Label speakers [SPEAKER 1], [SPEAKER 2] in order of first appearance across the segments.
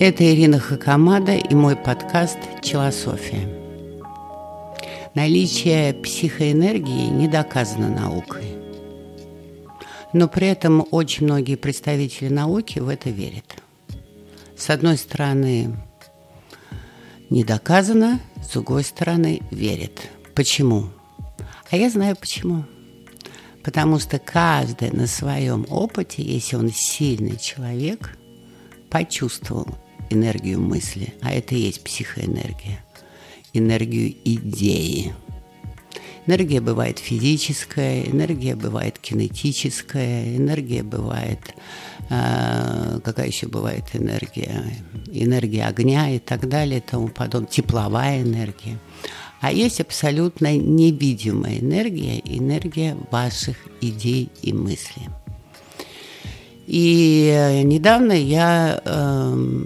[SPEAKER 1] Это Ирина Хакамада и мой подкаст «Челософия». Наличие психоэнергии не доказано наукой. Но при этом очень многие представители науки в это верят. С одной стороны, не доказано, с другой стороны, верят. Почему? А я знаю почему. Потому что каждый на своем опыте, если он сильный человек, почувствовал энергию мысли, а это и есть психоэнергия, энергию идеи. Энергия бывает физическая, энергия бывает кинетическая, энергия бывает... Э, какая еще бывает энергия? Энергия огня и так далее тому подобное. Тепловая энергия. А есть абсолютно невидимая энергия, энергия ваших идей и мыслей. И э, недавно я э,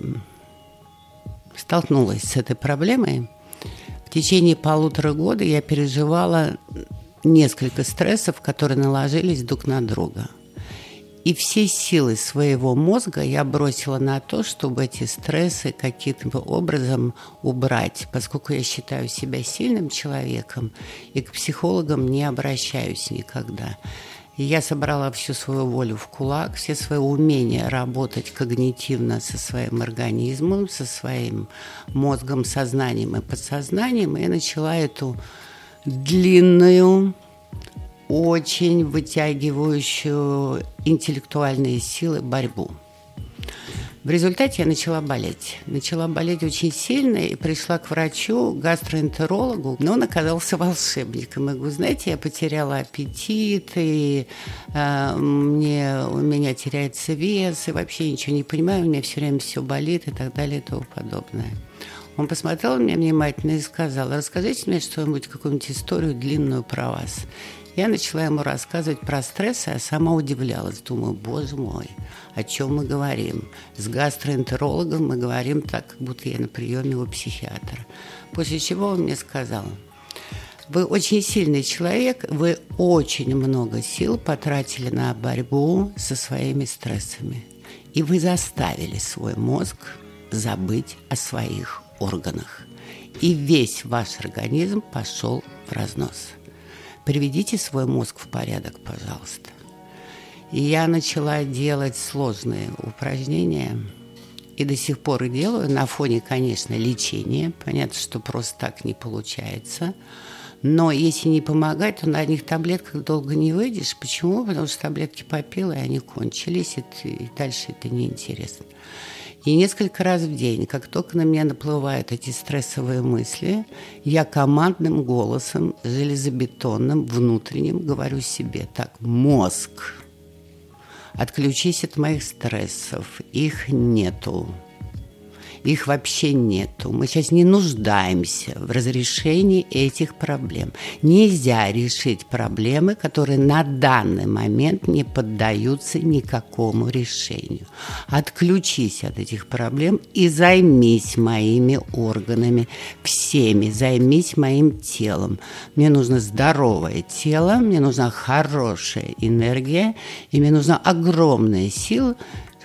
[SPEAKER 1] столкнулась с этой проблемой. В течение полутора года я переживала несколько стрессов, которые наложились друг на друга. И все силы своего мозга я бросила на то, чтобы эти стрессы каким-то образом убрать, поскольку я считаю себя сильным человеком и к психологам не обращаюсь никогда. Я собрала всю свою волю в кулак, все свои умения работать когнитивно со своим организмом, со своим мозгом, сознанием и подсознанием. И я начала эту длинную, очень вытягивающую интеллектуальные силы борьбу – в результате я начала болеть. Начала болеть очень сильно и пришла к врачу, гастроэнтерологу, но он оказался волшебником. И, вы знаете, я потеряла аппетит, и э, мне, у меня теряется вес, и вообще ничего не понимаю, у меня все время все болит и так далее и тому подобное. Он посмотрел на меня внимательно и сказал, расскажите мне что-нибудь, какую-нибудь историю длинную про вас. Я начала ему рассказывать про стресс, а сама удивлялась. Думаю, боже мой, о чем мы говорим? С гастроэнтерологом мы говорим так, как будто я на приеме у психиатра. После чего он мне сказал, вы очень сильный человек, вы очень много сил потратили на борьбу со своими стрессами. И вы заставили свой мозг забыть о своих органах. И весь ваш организм пошел в разнос – приведите свой мозг в порядок, пожалуйста. И я начала делать сложные упражнения, и до сих пор и делаю, на фоне, конечно, лечения. Понятно, что просто так не получается. Но если не помогать, то на одних таблетках долго не выйдешь. Почему? Потому что таблетки попила, и они кончились, и, и дальше это неинтересно. И несколько раз в день, как только на меня наплывают эти стрессовые мысли, я командным голосом, железобетонным, внутренним говорю себе так, мозг, отключись от моих стрессов, их нету их вообще нету. Мы сейчас не нуждаемся в разрешении этих проблем. Нельзя решить проблемы, которые на данный момент не поддаются никакому решению. Отключись от этих проблем и займись моими органами, всеми, займись моим телом. Мне нужно здоровое тело, мне нужна хорошая энергия, и мне нужна огромная сила,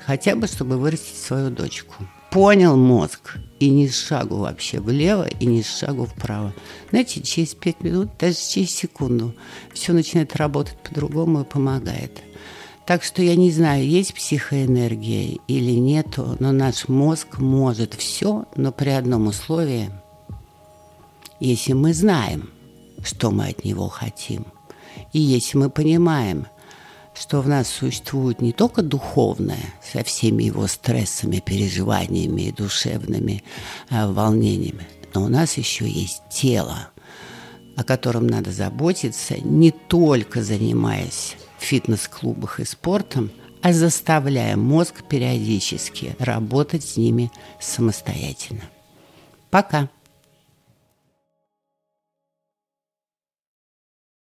[SPEAKER 1] хотя бы, чтобы вырастить свою дочку понял мозг, и ни шагу вообще влево, и ни шагу вправо. Знаете, через пять минут, даже через секунду, все начинает работать по-другому и помогает. Так что я не знаю, есть психоэнергия или нету, но наш мозг может все, но при одном условии, если мы знаем, что мы от него хотим, и если мы понимаем – что в нас существует не только духовное, со всеми его стрессами, переживаниями и душевными э, волнениями, но у нас еще есть тело, о котором надо заботиться, не только занимаясь в фитнес-клубах и спортом, а заставляя мозг периодически работать с ними самостоятельно. Пока.